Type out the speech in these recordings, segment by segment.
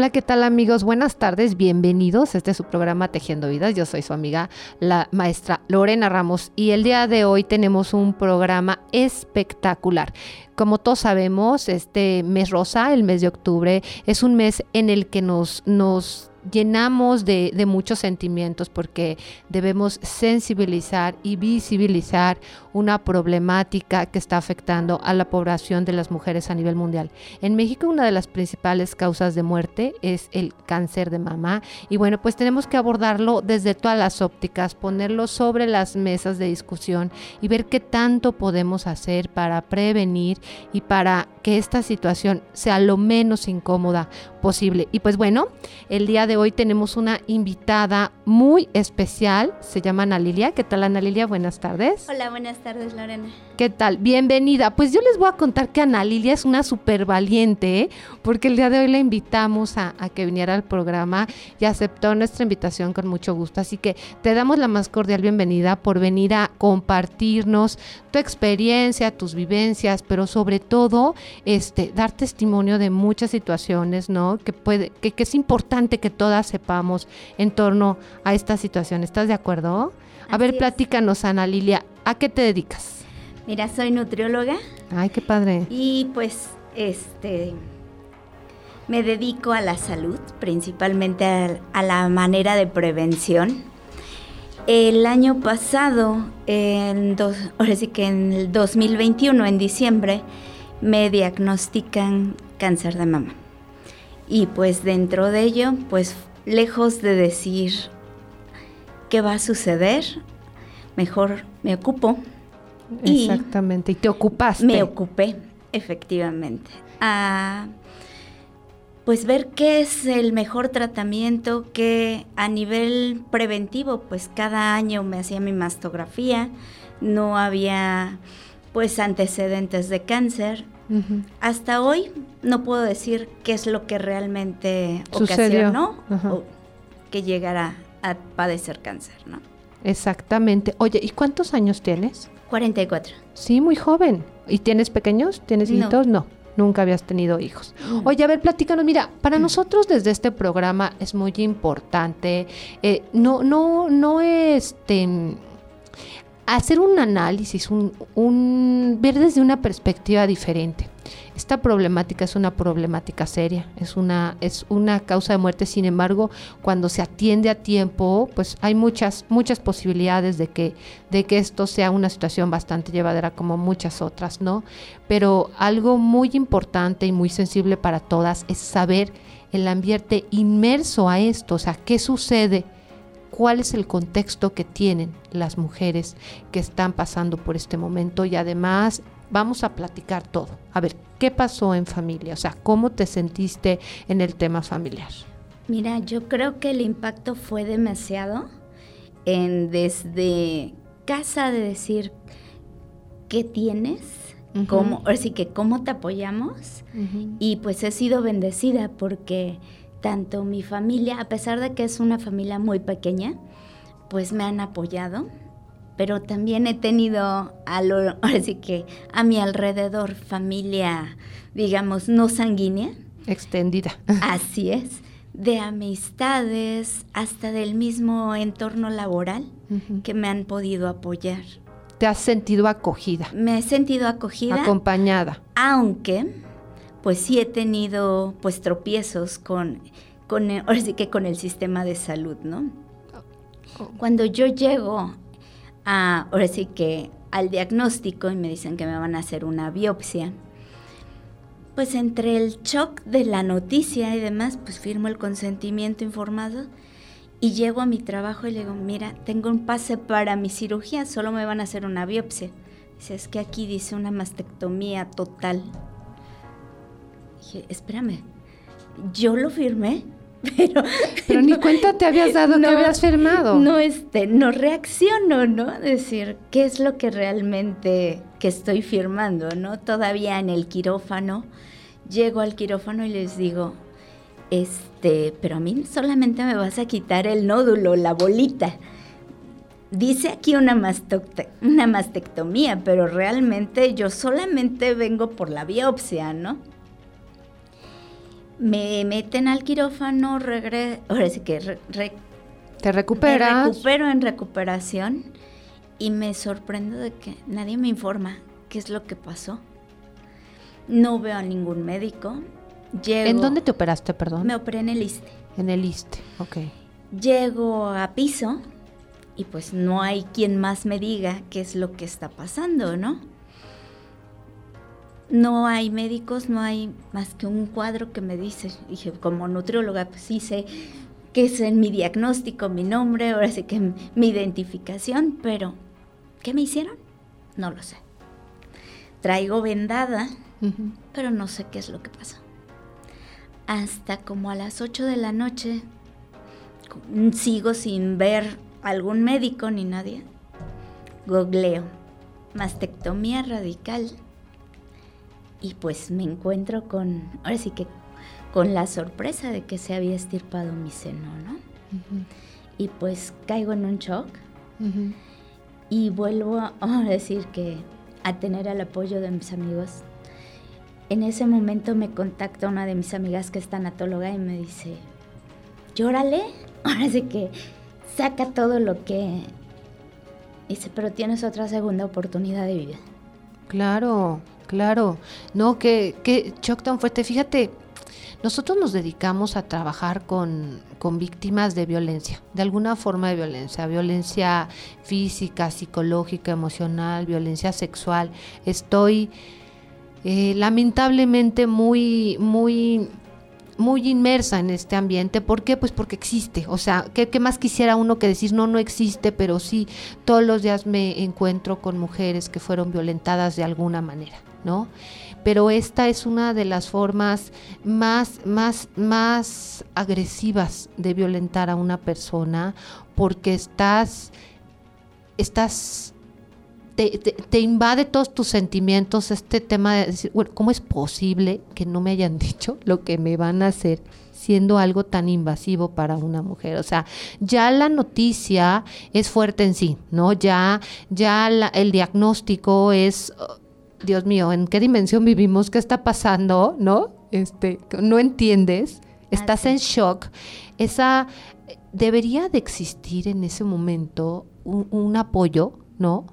Hola, ¿qué tal amigos? Buenas tardes, bienvenidos. Este es su programa Tejiendo Vidas. Yo soy su amiga, la maestra Lorena Ramos, y el día de hoy tenemos un programa espectacular. Como todos sabemos, este mes rosa, el mes de octubre, es un mes en el que nos, nos llenamos de, muchos sentimientos porque debemos sensibilizar y visibilizar una problemática que está afectando a la población de las mujeres a nivel mundial. En México una de las principales causas de muerte es el cáncer de mama y bueno, pues tenemos que abordarlo desde todas las ópticas, ponerlo sobre las mesas de discusión y ver qué tanto podemos hacer para prevenir y para que esta situación sea lo menos incómoda posible. Y pues bueno, el día de hoy tenemos una invitada muy especial, se llama Ana Lilia. ¿Qué tal Ana Lilia? Buenas tardes. Hola, buenas tardes Lorena. ¿Qué tal? Bienvenida. Pues yo les voy a contar que Ana Lilia es una súper valiente, ¿eh? porque el día de hoy la invitamos a, a que viniera al programa y aceptó nuestra invitación con mucho gusto. Así que te damos la más cordial bienvenida por venir a compartirnos tu experiencia, tus vivencias, pero sobre todo este, dar testimonio de muchas situaciones, ¿no? Que, puede, que, es importante que todas sepamos en torno a esta situación. ¿Estás de acuerdo? A ver, platícanos, Ana Lilia, ¿a qué te dedicas? Mira, soy nutrióloga. Ay, qué padre. Y pues, este, me dedico a la salud, principalmente a, la manera de prevención. El año pasado, en ahora sí que en el 2021, en diciembre, me diagnostican cáncer de mama. Y pues dentro de ello, pues lejos de decir qué va a suceder, mejor me ocupo. Exactamente, y, te ocupaste. Me ocupé, efectivamente. A pues ver qué es el mejor tratamiento que a nivel preventivo, pues cada año me hacía mi mastografía, no había pues antecedentes de cáncer. Hasta hoy no puedo decir qué es lo que realmente ocasionó o que llegara a padecer cáncer, ¿no? Exactamente. Oye, ¿y cuántos años tienes? 44. Sí, muy joven. ¿Y tienes pequeños? ¿Tienes hijitos? No. Nunca habías tenido hijos. Oye, a ver, platícanos. Mira, para nosotros desde este programa es muy importante. Eh, no, no, no este hacer un análisis, un, ver desde una perspectiva diferente. Esta problemática es una problemática seria, es una, es una causa de muerte, sin embargo, cuando se atiende a tiempo, pues hay muchas, muchas posibilidades de que, de que esto sea una situación bastante llevadera como muchas otras, ¿no? Pero algo muy importante y muy sensible para todas es saber el ambiente inmerso a esto, o sea, qué sucede cuál es el contexto que tienen las mujeres que están pasando por este momento y además vamos a platicar todo. A ver, ¿qué pasó en familia? O sea, ¿cómo te sentiste en el tema familiar? Mira, yo creo que el impacto fue demasiado en desde casa de decir qué tienes, cómo, así que cómo te apoyamos y pues he sido bendecida porque tanto mi familia, a pesar de que es una familia muy pequeña, pues me han apoyado, pero también he tenido a lo, así que a mi alrededor familia, digamos, no sanguínea. Extendida. Así es, de amistades, hasta del mismo entorno laboral que me han podido apoyar. ¿Te has sentido acogida? Me he sentido acogida. Acompañada. Aunque pues sí he tenido pues tropiezos con, con ahora sí que con el sistema de salud, ¿no? Cuando yo llego ahora sí que al diagnóstico y me dicen que me van a hacer una biopsia, pues entre el shock de la noticia y demás, pues firmo el consentimiento informado y llego a mi trabajo y le digo, mira, tengo un pase para mi cirugía, solo me van a hacer una biopsia. Dice, es que aquí dice una mastectomía total. Dije, espérame, yo lo firmé, pero... Pero ni cuenta te habías dado no, que habías firmado. No, este, no reacciono, ¿no? Decir, ¿qué es lo que realmente que estoy firmando, no? Todavía en el quirófano, llego al quirófano y les digo, este, pero a mí solamente me vas a quitar el nódulo, la bolita. Dice aquí una, una mastectomía, pero realmente yo solamente vengo por la biopsia, ¿no? Me meten al quirófano, regreso, ahora sí que te recuperas. Me recupero en recuperación y me sorprendo de que nadie me informa qué es lo que pasó. No veo a ningún médico. ¿En dónde te operaste, perdón? Me operé en el ISTE. En el ISTE, ok. Llego a piso y pues no hay quien más me diga qué es lo que está pasando, ¿no? No hay médicos, no hay más que un cuadro que me dice, dije, como nutrióloga, pues sí sé qué es en mi diagnóstico, mi nombre, ahora sí que mi identificación, pero ¿qué me hicieron? No lo sé. Traigo vendada, pero no sé qué es lo que pasó. Hasta como a las 8 de la noche sigo sin ver algún médico ni nadie, googleo mastectomía radical y pues me encuentro con, ahora sí que con la sorpresa de que se había estirpado mi seno, ¿no? Y pues caigo en un shock y vuelvo a, a decir que a tener el apoyo de mis amigos. En ese momento me contacta una de mis amigas que es tanatóloga y me dice, llórale, ahora sí que saca todo lo que... Dice, pero tienes otra segunda oportunidad de vida. Claro, claro. No, que, que shock tan fuerte. Fíjate, nosotros nos dedicamos a trabajar con, con, víctimas de violencia, de alguna forma de violencia, violencia física, psicológica, emocional, violencia sexual. Estoy eh, lamentablemente muy, muy muy inmersa en este ambiente. ¿Por qué? Pues porque existe. O sea, ¿qué, más quisiera uno que decir no, no existe? Pero sí, todos los días me encuentro con mujeres que fueron violentadas de alguna manera, ¿no? Pero esta es una de las formas más, más, más agresivas de violentar a una persona porque estás, estás te, invade todos tus sentimientos este tema de decir, ¿cómo es posible que no me hayan dicho lo que me van a hacer? siendo algo tan invasivo para una mujer. O sea, ya la noticia es fuerte en sí, ¿no? Ya, ya el diagnóstico es, Dios mío, ¿en qué dimensión vivimos? ¿Qué está pasando? ¿No? Este, no entiendes, estás en shock. Esa debería de existir en ese momento un apoyo, ¿no?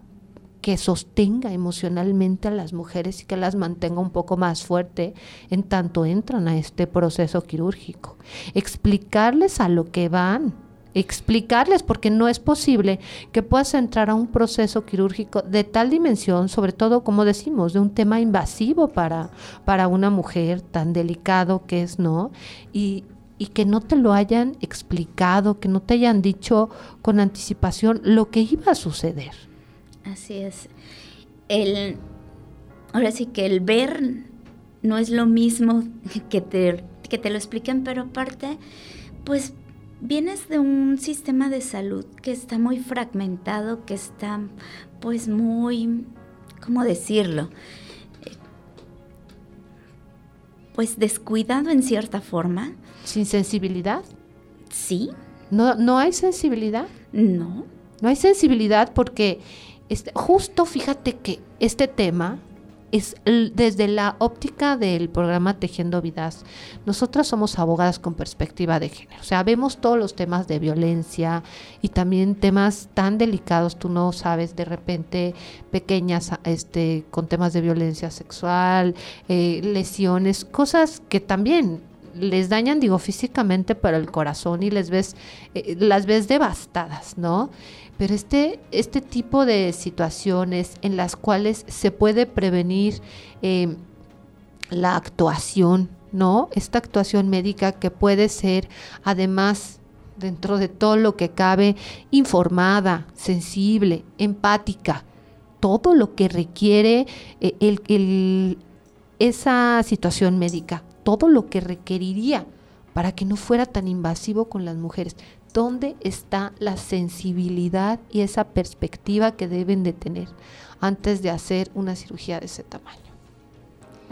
que sostenga emocionalmente a las mujeres y que las mantenga un poco más fuerte en tanto entran a este proceso quirúrgico. Explicarles a lo que van, explicarles porque no es posible que puedas entrar a un proceso quirúrgico de tal dimensión, sobre todo como decimos, de un tema invasivo para, para una mujer tan delicado que es, ¿no? Y, y que no te lo hayan explicado, que no te hayan dicho con anticipación lo que iba a suceder. Así es. El, ahora sí que el ver no es lo mismo que te, que te lo expliquen, pero aparte, pues vienes de un sistema de salud que está muy fragmentado, que está pues muy, ¿cómo decirlo? Pues descuidado en cierta forma. ¿Sin sensibilidad? Sí. ¿No, no hay sensibilidad? No. No hay sensibilidad porque este, justo fíjate que este tema es desde la óptica del programa Tejiendo Vidas. Nosotras somos abogadas con perspectiva de género. O sea, vemos todos los temas de violencia y también temas tan delicados, tú no sabes, de repente pequeñas este, con temas de violencia sexual, eh, lesiones, cosas que también les dañan, digo, físicamente, pero el corazón y les ves, eh, las ves devastadas, ¿no? Pero este, este tipo de situaciones en las cuales se puede prevenir em, la actuación, ¿no? Esta actuación médica que puede ser, además, dentro de todo lo que cabe, informada, sensible, empática, todo lo que requiere eh, el, esa situación médica, todo lo que requeriría para que no fuera tan invasivo con las mujeres. ¿Dónde está la sensibilidad y esa perspectiva que deben de tener antes de hacer una cirugía de ese tamaño?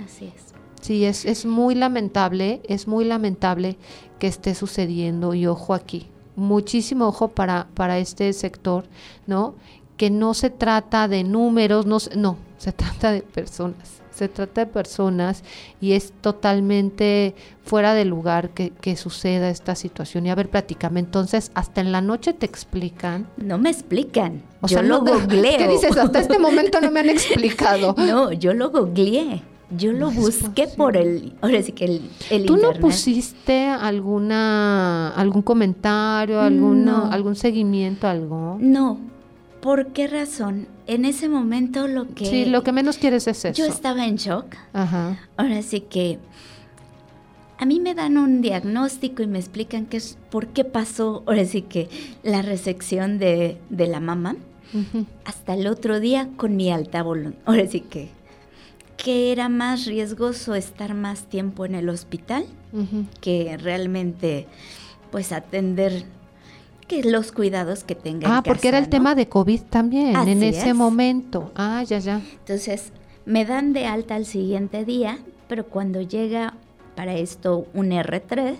Así es. Sí, es, es muy lamentable, es muy lamentable que esté sucediendo y ojo aquí, muchísimo ojo para, para este sector, ¿no? Que no se trata de números, no, no, se trata de personas se trata de personas y es totalmente fuera de lugar que, suceda esta situación. Y a ver, platícame, entonces, hasta en la noche te explican. No me explican. O yo sea, lo googleo. ¿Qué dices? Hasta este momento no me han explicado. No, yo lo googleé. Yo lo busqué por el, ahora sí que el, el ¿Tú no pusiste alguna, algún comentario, alguna, algún seguimiento, algo? No, ¿Por qué razón? En ese momento lo que... Sí, lo que menos quieres es eso. Yo estaba en shock. Ajá. Ahora sí que a mí me dan un diagnóstico y me explican qué es, por qué pasó, ahora sí que la resección de, la mamá. Hasta el otro día con mi alta voluntad. Ahora sí que, que era más riesgoso estar más tiempo en el hospital que realmente pues atender que los cuidados que tenga. Ah, porque era el tema de COVID también en ese momento. Ah, ya, ya. Entonces, me dan de alta al siguiente día, pero cuando llega para esto un R3,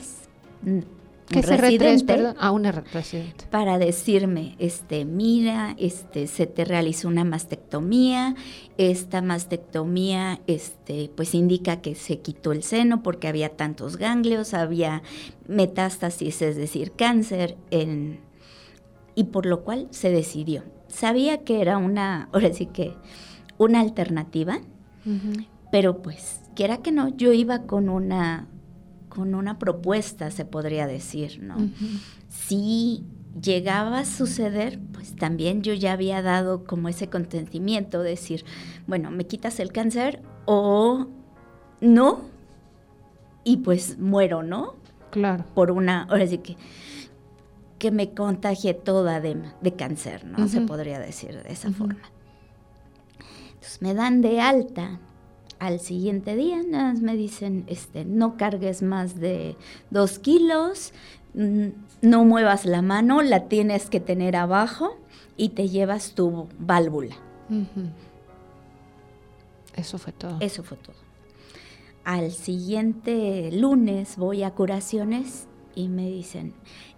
¿Qué es R3, perdón? Ah, un residente. Para decirme, este, mira, este, se te realizó una mastectomía, esta mastectomía, este, pues indica que se quitó el seno porque había tantos ganglios, había metástasis, es decir, cáncer, en, y por lo cual se decidió. Sabía que era una, ahora sí que, una alternativa, pero pues, quiera que no, yo iba con una con una propuesta, se podría decir, ¿no? Si llegaba a suceder, pues también yo ya había dado como ese consentimiento, decir, bueno, me quitas el cáncer o no, y pues muero, ¿no? Claro. Por una, ahora sí que, que me contagie toda de, cáncer, ¿no? Se podría decir de esa forma. Entonces me dan de alta al siguiente día nada más me dicen, este, no cargues más de dos kilos, mm, no muevas la mano, la tienes que tener abajo y te llevas tu válvula. Eso fue todo. Eso fue todo. Al siguiente lunes voy a curaciones y me dicen,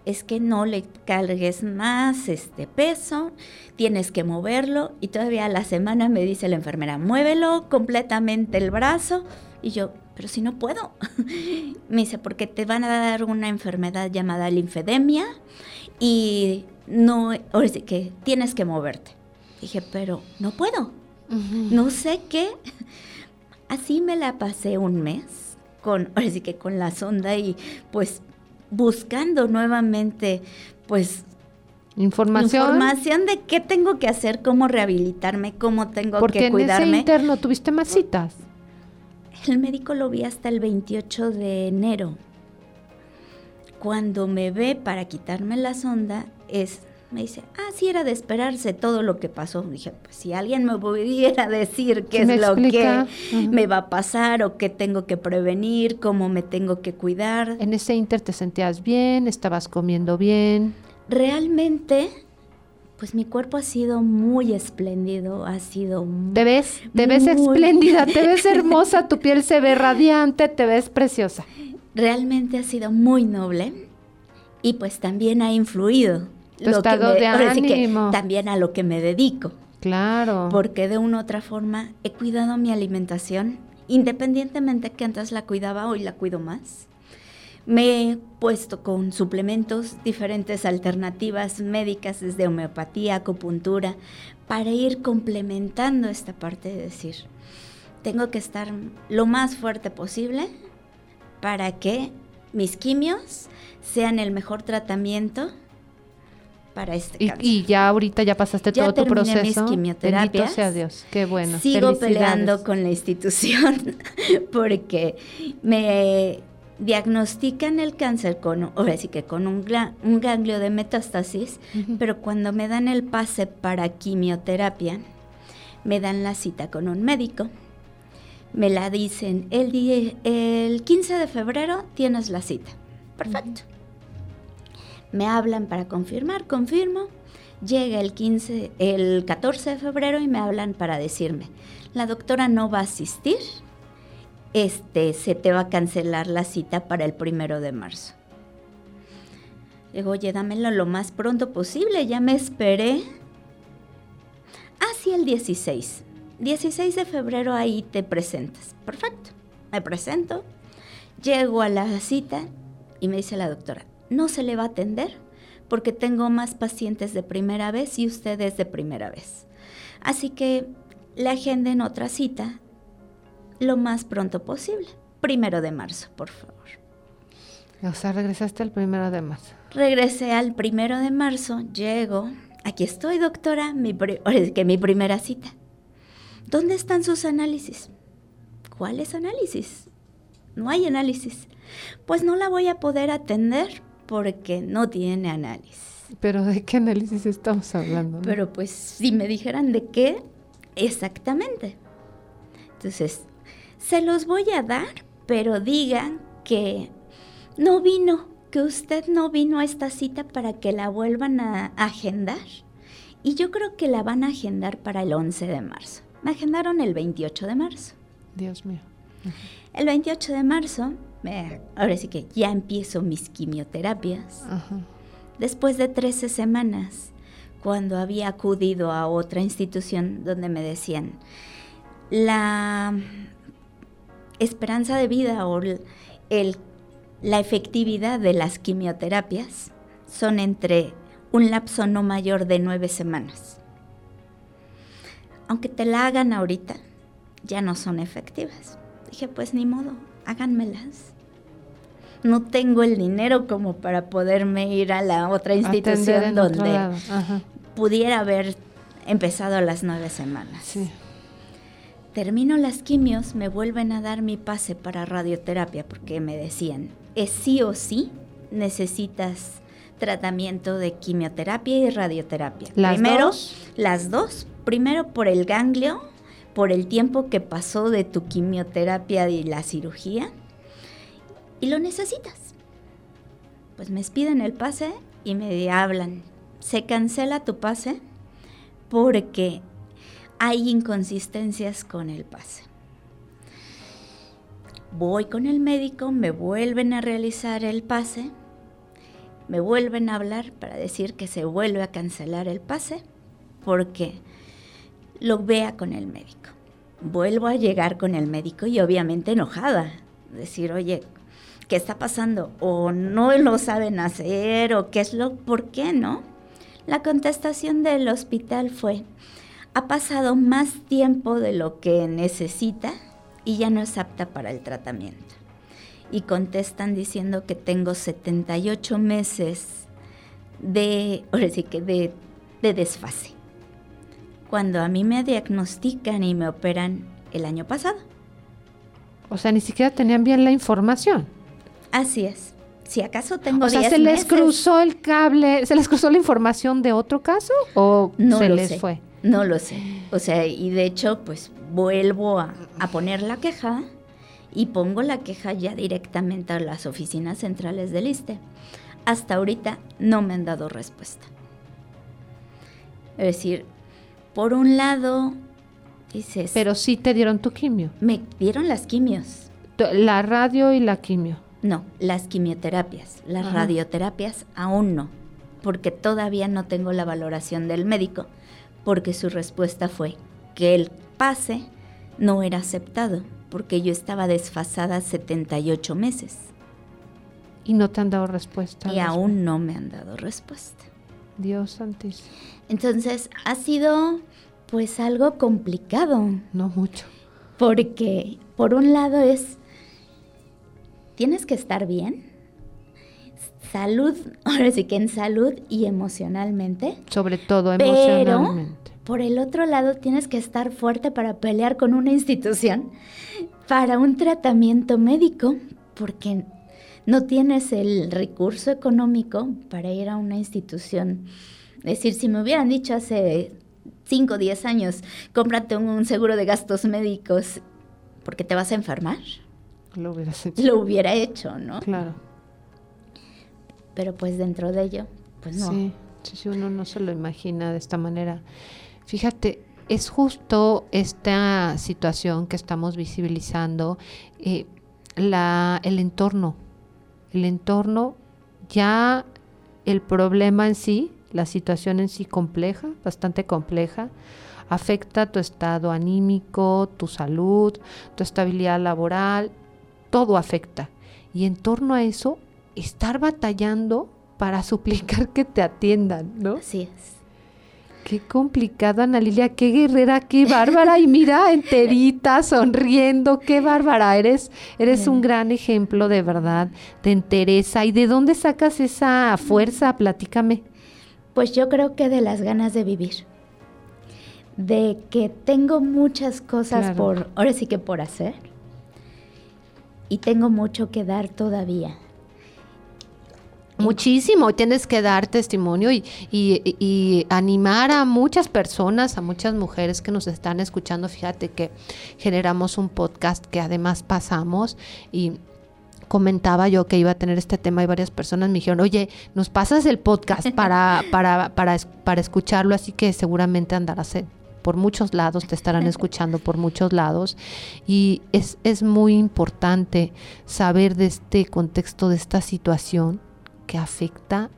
es que no le cargues más este peso, tienes que moverlo y todavía a la semana me dice la enfermera, muévelo completamente el brazo y yo, pero si no puedo. me dice, porque te van a dar una enfermedad llamada linfedemia y no, o que tienes que moverte. Dije, pero no puedo, no sé qué. Así me la pasé un mes con, ahora sí que con la sonda y pues buscando nuevamente, pues, información. Información de qué tengo que hacer, cómo rehabilitarme, cómo tengo que cuidarme. Porque en ese interno tuviste más citas. El médico lo vi hasta el 28 de enero. Cuando me ve para quitarme la sonda, es me dice, ah, sí era de esperarse todo lo que pasó. Dije, pues si alguien me pudiera decir qué es lo que me va a pasar o qué tengo que prevenir, cómo me tengo que cuidar. En ese inter te sentías bien, estabas comiendo bien. Realmente, pues mi cuerpo ha sido muy espléndido, ha sido... Te ves, te ves espléndida, te ves hermosa, tu piel se ve radiante, te ves preciosa. Realmente ha sido muy noble y pues también ha influido lo de ánimo. también a lo que me dedico. Claro. Porque de una u otra forma he cuidado mi alimentación, independientemente que antes la cuidaba, hoy la cuido más. Me he puesto con suplementos, diferentes alternativas médicas, desde homeopatía, acupuntura, para ir complementando esta parte de decir, tengo que estar lo más fuerte posible para que mis quimios sean el mejor tratamiento para este y, Y ya ahorita ya pasaste todo tu proceso. Mis quimioterapias. Bendito sea Dios, qué bueno. Sigo peleando con la institución porque me diagnostican el cáncer con, ahora sí que con un, un ganglio de metástasis, pero cuando me dan el pase para quimioterapia, me dan la cita con un médico. Me la dicen, el, día, el 15 de febrero tienes la cita. Perfecto. Me hablan para confirmar, confirmo. Llega el 15, el 14 de febrero y me hablan para decirme, la doctora no va a asistir, este, se te va a cancelar la cita para el primero de marzo. Digo, oye, dámelo lo más pronto posible, ya me esperé. Así el 16. 16 de febrero ahí te presentas. Perfecto. Me presento, llego a la cita y me dice la doctora, no se le va a atender porque tengo más pacientes de primera vez y ustedes de primera vez. Así que le agenden otra cita lo más pronto posible. Primero de marzo, por favor. O sea, regresaste al primero de marzo. Regresé al primero de marzo, llego. Aquí estoy, doctora, mi que mi primera cita. ¿Dónde están sus análisis? ¿Cuáles análisis? No hay análisis. Pues no la voy a poder atender porque no tiene análisis. Pero ¿de qué análisis estamos hablando? Pero pues si me dijeran de qué, exactamente. Entonces, se los voy a dar, pero digan que no vino, que usted no vino a esta cita para que la vuelvan a agendar. Y yo creo que la van a agendar para el 11 de marzo. Me agendaron el 28 de marzo. Dios mío. El 28 de marzo ahora sí que ya empiezo mis quimioterapias. Después de 13 semanas, cuando había acudido a otra institución donde me decían, la esperanza de vida o el, la efectividad de las quimioterapias son entre un lapso no mayor de nueve semanas. Aunque te la hagan ahorita, ya no son efectivas. Dije, pues ni modo, háganmelas. No tengo el dinero como para poderme ir a la otra institución donde pudiera haber empezado las nueve semanas. Termino las quimios, me vuelven a dar mi pase para radioterapia porque me decían, es sí o sí necesitas tratamiento de quimioterapia y radioterapia. ¿Las Primero, dos? las dos. Primero por el ganglio, por el tiempo que pasó de tu quimioterapia y la cirugía y lo necesitas. Pues me piden el pase y me hablan. Se cancela tu pase porque hay inconsistencias con el pase. Voy con el médico, me vuelven a realizar el pase, me vuelven a hablar para decir que se vuelve a cancelar el pase porque lo vea con el médico. Vuelvo a llegar con el médico y obviamente enojada. Decir, oye, ¿qué está pasando? O no lo saben hacer, o qué es lo, ¿por qué no? La contestación del hospital fue, ha pasado más tiempo de lo que necesita y ya no es apta para el tratamiento. Y contestan diciendo que tengo 78 meses de, ahora sí que de, de desfase. Cuando a mí me diagnostican y me operan el año pasado. O sea, ni siquiera tenían bien la información. Así es. Si acaso tengo O sea, ¿se les cruzó el cable, se les cruzó la información de otro caso o no se les sé. fue? No lo sé. O sea, y de hecho, pues vuelvo a, a poner la queja y pongo la queja ya directamente a las oficinas centrales del ISTE. Hasta ahorita no me han dado respuesta. Es decir, por un lado, dices, Pero sí te dieron tu quimio. me dieron las quimios. La radio y la quimio. No, las quimioterapias, las Ajá. radioterapias aún no, porque todavía no tengo la valoración del médico, porque su respuesta fue que el pase no era aceptado, porque yo estaba desfasada 78 meses Y no te han dado respuesta. y aún no me han dado respuesta. Dios santísimo. Entonces ha sido pues algo complicado, No mucho. porque por un lado es, tienes que estar bien, salud, ahora sí que en salud y emocionalmente, Sobre todo Pero- emocionalmente. por el otro lado tienes que estar fuerte para pelear con una institución para un tratamiento médico, porque no tienes el recurso económico para ir a una institución. Es decir, si me hubieran dicho hace 5 o 10 años, cómprate un seguro de gastos médicos porque te vas a enfermar, Lo hubieras hecho. lo hubiera hecho, ¿no? Claro. pero pues dentro de ello, pues no. Sí, sí, uno no se lo imagina de esta manera. Fíjate, es justo esta situación que estamos visibilizando, eh, la, el entorno. El entorno, ya el problema en sí, la situación en sí compleja, bastante compleja, afecta tu estado anímico, tu salud, tu estabilidad laboral, todo afecta. Y en torno a eso, estar batallando para suplicar que te atiendan, ¿no? Así es. Qué complicado, Ana Lilia, qué guerrera, qué bárbara. Y mira, enterita, sonriendo, qué bárbara. Eres, eres un gran ejemplo de verdad, de entereza. ¿Y de dónde sacas esa fuerza? Platícame. Pues yo creo que de las ganas de vivir. De que tengo muchas cosas por, ahora sí que por hacer. Y tengo mucho que dar todavía. Muchísimo, tienes que dar testimonio y, y, animar a muchas personas, a muchas mujeres que nos están escuchando. Fíjate que generamos un podcast que además pasamos y comentaba yo que iba a tener este tema y varias personas me dijeron, oye, nos pasas el podcast para, para, para, para escucharlo, así que seguramente andarás por muchos lados, te estarán escuchando por muchos lados. Y es, es muy importante saber de este contexto, de esta situación que afecta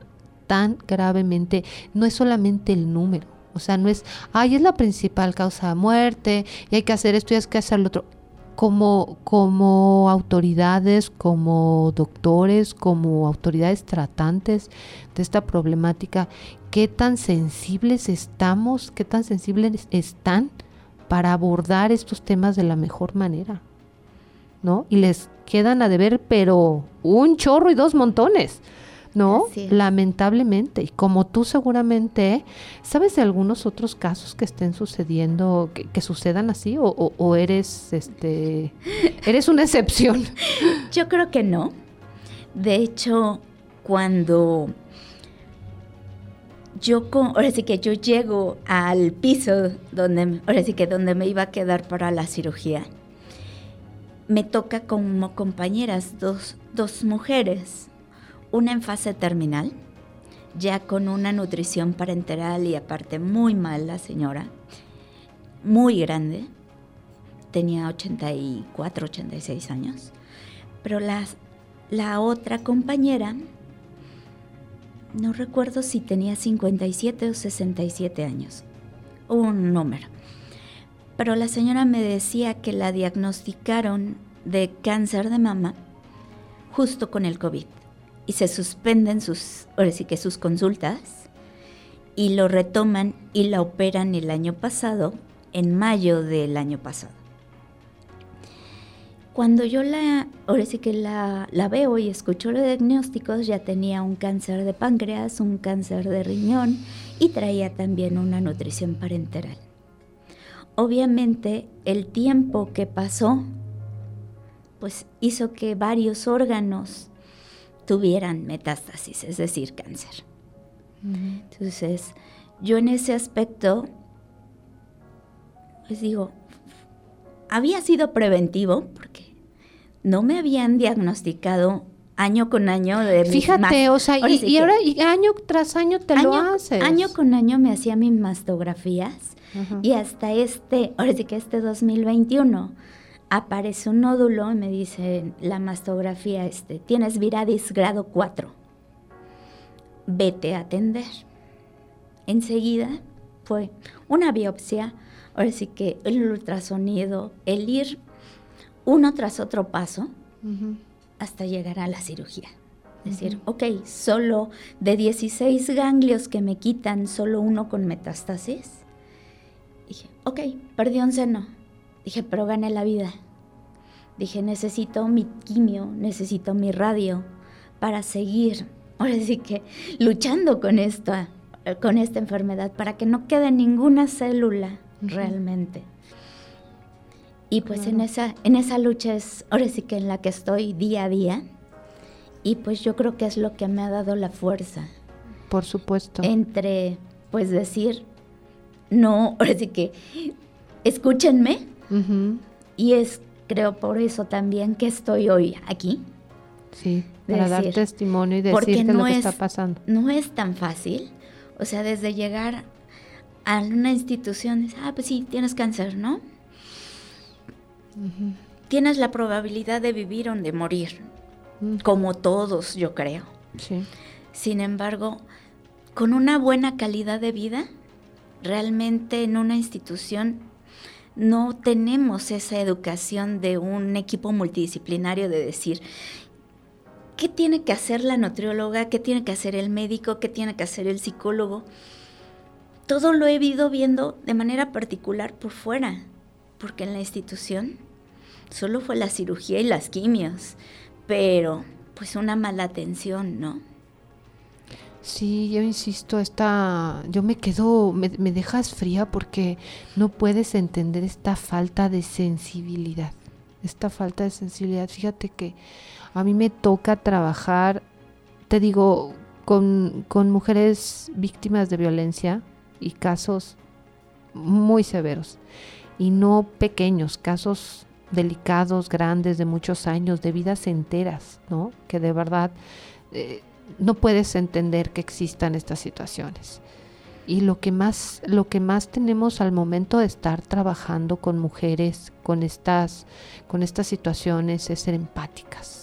tan gravemente, no es solamente el número, o sea, no es, ay, es la principal causa de muerte y hay que hacer esto y hay que hacer lo otro. Como, como autoridades, como doctores, como autoridades tratantes de esta problemática, ¿qué tan sensibles estamos, qué tan sensibles están para abordar estos temas de la mejor manera? ¿No? Y les quedan a deber, pero un chorro y dos montones. ¿No? Lamentablemente. Y como tú seguramente, ¿sabes de algunos otros casos que estén sucediendo, que, sucedan así? O, eres, este, eres una excepción? Yo creo que no. De hecho, cuando yo, ahora sí que yo llego al piso donde, ahora sí que donde me iba a quedar para la cirugía, me toca como compañeras dos, dos mujeres una en fase terminal, ya con una nutrición parenteral y aparte muy mal la señora, muy grande, tenía 84, 86 años, pero la, la otra compañera, no recuerdo si tenía 57 o 67 años, un número. Pero la señora me decía que la diagnosticaron de cáncer de mama justo con el COVID y se suspenden sus, ahora sí que sus consultas y lo retoman y la operan el año pasado, en mayo del año pasado. Cuando yo la, ahora sí que la, la veo y escucho los diagnósticos, ya tenía un cáncer de páncreas, un cáncer de riñón y traía también una nutrición parenteral. Obviamente el tiempo que pasó, pues hizo que varios órganos tuvieran metástasis, es decir, cáncer. Entonces, yo en ese aspecto, les digo, había sido preventivo porque no me habían diagnosticado año con año de Fíjate, o sea, y, ahora año tras año te lo haces. Año con año me hacía mis mastografías y hasta este, ahora sí que este 2021 aparece un nódulo y me dice la mastografía, este, tienes viradis grado 4. Vete a atender. Enseguida fue una biopsia, ahora sí que el ultrasonido, el ir uno tras otro paso hasta llegar a la cirugía. Es decir, ok, solo de 16 ganglios que me quitan, solo uno con metástasis. Dije, ok, perdí un seno Dije, pero gané la vida. Dije, necesito mi quimio, necesito mi radio para seguir, ahora sí que luchando con esta, con esta enfermedad, para que no quede ninguna célula realmente. Y pues en, esa, en esa lucha es ahora sí que en la que estoy día a día. Y pues yo creo que es lo que me ha dado la fuerza. Por supuesto. Entre, pues decir, no, ahora sí que escúchenme. Y es, creo, por eso también que estoy hoy aquí. Sí, para dar testimonio y decir no lo que está pasando. No es tan fácil. O sea, desde llegar a una institución, ah, pues sí, tienes cáncer, ¿no? Tienes la probabilidad de vivir o de morir, como todos, yo creo. Sí. Sin embargo, con una buena calidad de vida, realmente en una institución no tenemos esa educación de un equipo multidisciplinario de decir, ¿qué tiene que hacer la nutrióloga? ¿Qué tiene que hacer el médico? ¿Qué tiene que hacer el psicólogo? Todo lo he ido viendo de manera particular por fuera, porque en la institución solo fue la cirugía y las quimios, pero pues una mala atención, ¿no? Sí, yo insisto, esta, yo me quedo, me, dejas fría porque no puedes entender esta falta de sensibilidad, esta falta de sensibilidad. Fíjate que a mí me toca trabajar, te digo, con, con mujeres víctimas de violencia y casos muy severos y no pequeños, casos delicados, grandes, de muchos años, de vidas enteras, ¿no? Que de verdad... Eh, no puedes entender que existan estas situaciones. Y lo que más, lo que más tenemos al momento de estar trabajando con mujeres con estas, con estas situaciones es ser empáticas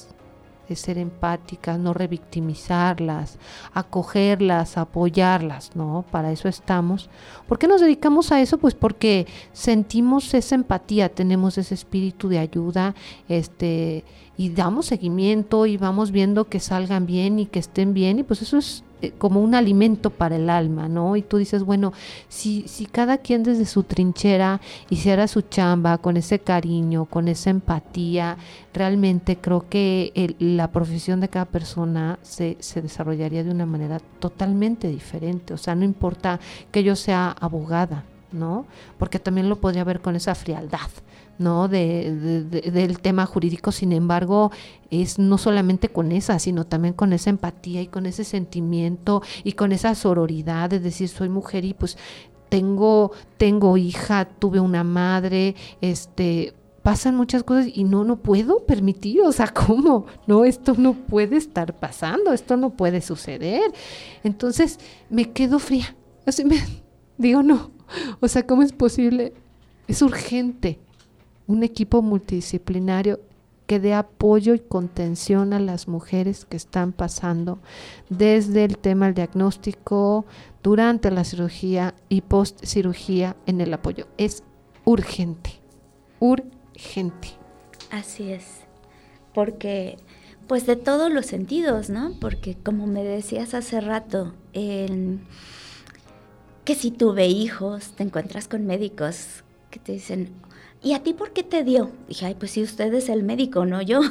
ser empáticas, no revictimizarlas, acogerlas, apoyarlas, ¿no? Para eso estamos. ¿Por qué nos dedicamos a eso? Pues porque sentimos esa empatía, tenemos ese espíritu de ayuda, este, y damos seguimiento y vamos viendo que salgan bien y que estén bien, y pues eso es eh, como un alimento para el alma, ¿no? Y tú dices, bueno, si, si cada quien desde su trinchera hiciera su chamba con ese cariño, con esa empatía, realmente creo que la profesión de cada persona se, se desarrollaría de una manera totalmente diferente. O sea, no importa que yo sea abogada, ¿no? Porque también lo podría ver con esa frialdad. ¿No? De, del tema jurídico, sin embargo, es no solamente con esa, sino también con esa empatía y con ese sentimiento y con esa sororidad de decir soy mujer y pues tengo, tengo hija, tuve una madre, este, pasan muchas cosas y no, no puedo permitir, o sea, ¿cómo? No, esto no puede estar pasando, esto no puede suceder. Entonces me quedo fría, así me digo, no, o sea, ¿cómo es posible? Es urgente, un equipo multidisciplinario que dé apoyo y contención a las mujeres que están pasando desde el tema del diagnóstico, durante la cirugía y post cirugía en el apoyo. Es urgente, urgente. Así es, porque pues de todos los sentidos, ¿no? Porque como me decías hace rato, que si tuve hijos, te encuentras con médicos que te dicen, ¿y a ti por qué te dio? Dije, ay, pues si usted es el médico, no yo.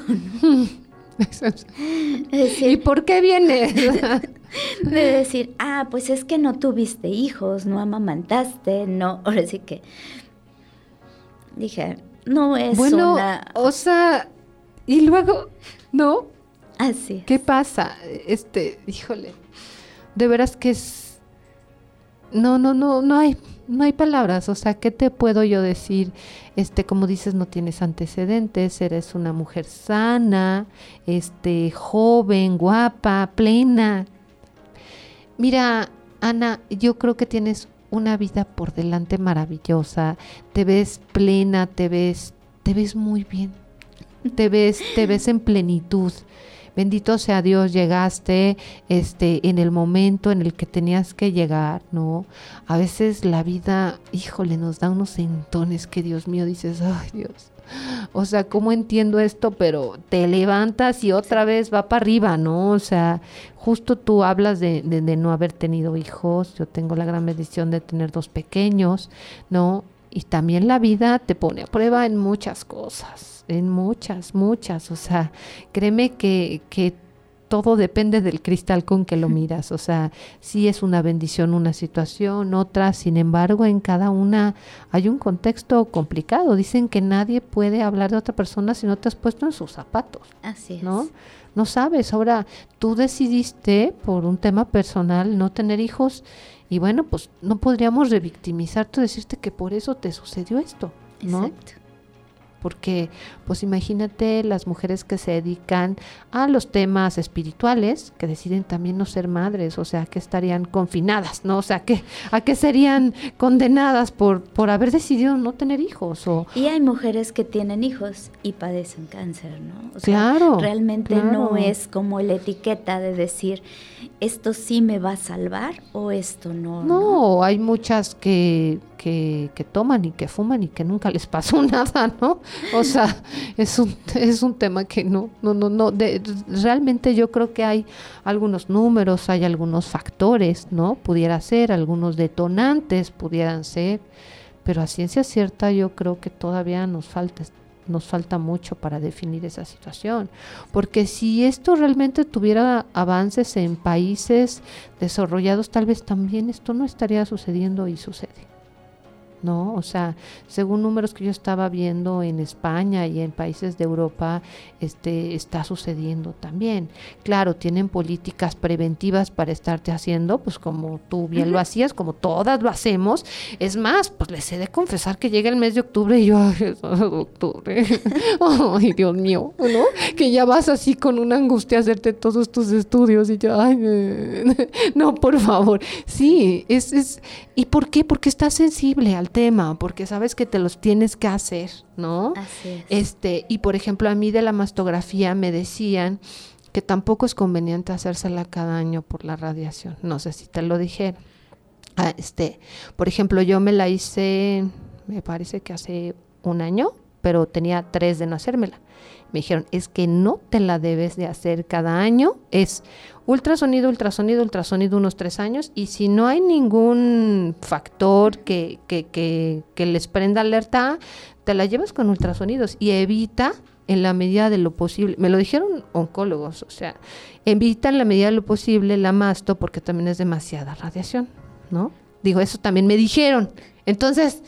¿Y por qué viene? de decir, ah, pues es que no tuviste hijos, no amamantaste, no, ahora sí que dije, no es bueno, o sea, y luego, ¿no? Así. ¿Qué pasa? Este, híjole, de veras que es, no, no, no, no hay no hay palabras, o sea, ¿qué te puedo yo decir? Este, como dices, no tienes antecedentes, eres una mujer sana, este, joven, guapa, plena. Mira, Ana, yo creo que tienes una vida por delante maravillosa, te ves plena, te ves, te ves muy bien, te ves, te ves en plenitud bendito sea Dios, llegaste este en el momento en el que tenías que llegar, ¿no? A veces la vida, híjole, nos da unos entones que Dios mío dices, ay Dios. O sea, ¿cómo entiendo esto? Pero te levantas y otra vez va para arriba, ¿no? O sea, justo tú hablas de, de no haber tenido hijos, yo tengo la gran bendición de tener dos pequeños, ¿no? Y también la vida te pone a prueba en muchas cosas en muchas, muchas. O sea, créeme que, que todo depende del cristal con que lo miras. O sea, sí es una bendición una situación, otra, sin embargo, en cada una hay un contexto complicado. Dicen que nadie puede hablar de otra persona si no te has puesto en sus zapatos. Así es. ¿No? No sabes. Ahora, tú decidiste por un tema personal no tener hijos y bueno, pues no podríamos revictimizarte decirte que por eso te sucedió esto, ¿no? Exacto. Porque pues imagínate las mujeres que se dedican a los temas espirituales, que deciden también no ser madres, o sea, que estarían confinadas, ¿no? O sea, que a qué serían condenadas por por haber decidido no tener hijos o Y hay mujeres que tienen hijos y padecen cáncer, ¿no? O claro. realmente no es como la etiqueta de decir esto sí me va a salvar o esto no. No, hay muchas que, que, que toman y que fuman y que nunca les pasó nada, ¿no? O sea, es un, es un tema que no, no, no, no, de, realmente yo creo que hay algunos números, hay algunos factores, ¿no? Pudiera ser, algunos detonantes pudieran ser, pero a ciencia cierta yo creo que todavía nos falta nos falta mucho para definir esa situación. Porque si esto realmente tuviera avances en países desarrollados, tal vez también esto no estaría sucediendo y sucede. ¿No? O sea, según números que yo estaba viendo en España y en países de Europa, este está sucediendo también. Claro, tienen políticas preventivas para estarte haciendo, pues como tú bien lo hacías, como todas lo hacemos. Es más, pues les he de confesar que llega el mes de octubre y yo, ay, octubre, ay, Dios mío, ¿no? Que ya vas así con una angustia a hacerte todos tus estudios y yo, ay, no, por favor. Sí, es, es, ¿y por qué? Porque estás sensible al tema, porque sabes que te los tienes que hacer, ¿no? Así es. Este, y por ejemplo, a mí de la mastografía me decían que tampoco es conveniente hacérsela cada año por la radiación. No sé si te lo dijeron. Ah, este, por ejemplo, yo me la hice, me parece que hace un año, pero tenía tres de no hacérmela. Me dijeron, es que no te la debes de hacer cada año, es ultrasonido, ultrasonido, ultrasonido unos tres años y si no hay ningún factor que, que, que, que les prenda alerta, te la llevas con ultrasonidos y evita en la medida de lo posible, me lo dijeron oncólogos, o sea, evita en la medida de lo posible la masto porque también es demasiada radiación, ¿no? Digo, eso también me dijeron. Entonces,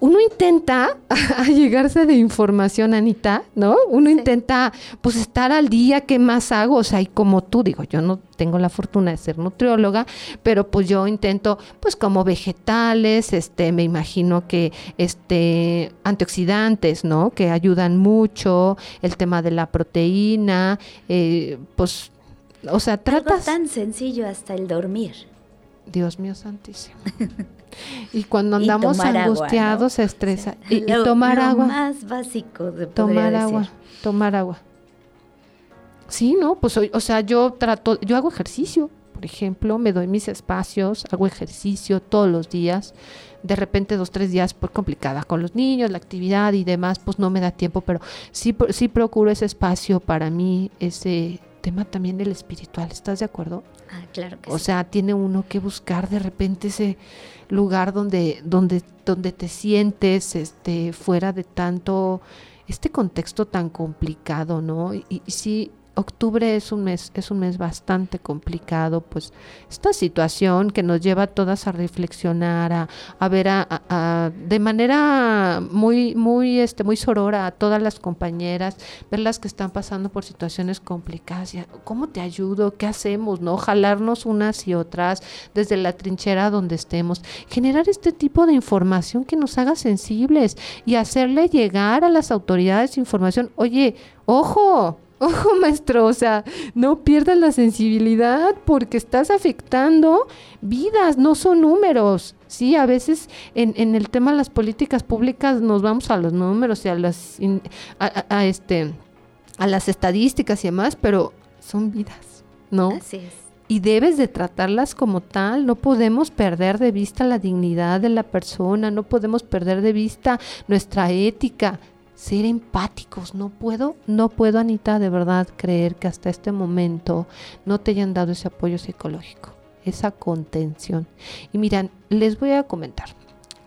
uno intenta llegarse de información, Anita, ¿no? Uno sí. intenta, pues, estar al día, ¿qué más hago? O sea, y como tú, digo, yo no tengo la fortuna de ser nutrióloga, pero pues yo intento, pues, como vegetales, este, me imagino que, este, antioxidantes, ¿no? Que ayudan mucho, el tema de la proteína, eh, pues, o sea, tratas... Algo tan sencillo hasta el dormir. Dios mío santísimo. Y cuando andamos y angustiados, se estresa. O y, lo, y, tomar lo agua. más básico de Tomar decir. agua. Tomar agua. Sí, ¿no? Pues, o sea, yo trato, yo hago ejercicio, por ejemplo, me doy mis espacios, hago ejercicio todos los días. De repente, dos, tres días, por complicada con los niños, la actividad y demás, pues no me da tiempo, pero sí, sí procuro ese espacio para mí, ese tema también del espiritual. ¿Estás de acuerdo? Ah, claro que o sí. sea, tiene uno que buscar de repente ese lugar donde, donde, donde te sientes este, fuera de tanto, este contexto tan complicado, ¿no? Y, y sí, octubre es un mes, es un mes bastante complicado, pues esta situación que nos lleva a todas a reflexionar, a, a ver a, a, de manera muy, muy, este, muy sorora a todas las compañeras, ver las que están pasando por situaciones complicadas, cómo te ayudo, qué hacemos, ¿no? Jalarnos unas y otras desde la trinchera donde estemos, generar este tipo de información que nos haga sensibles y hacerle llegar a las autoridades información, oye, ojo, Ojo, maestro, o sea, no pierdas la sensibilidad porque estás afectando vidas, no son números. Sí, a veces en, en el tema de las políticas públicas nos vamos a los números y a las a, a, a este a las estadísticas y demás, pero son vidas, ¿no? Así es y debes de tratarlas como tal. No podemos perder de vista la dignidad de la persona, no podemos perder de vista nuestra ética, ser empáticos. No puedo, no puedo, Anita, de verdad creer que hasta este momento no te hayan dado ese apoyo psicológico, esa contención. Y miran, les voy a comentar.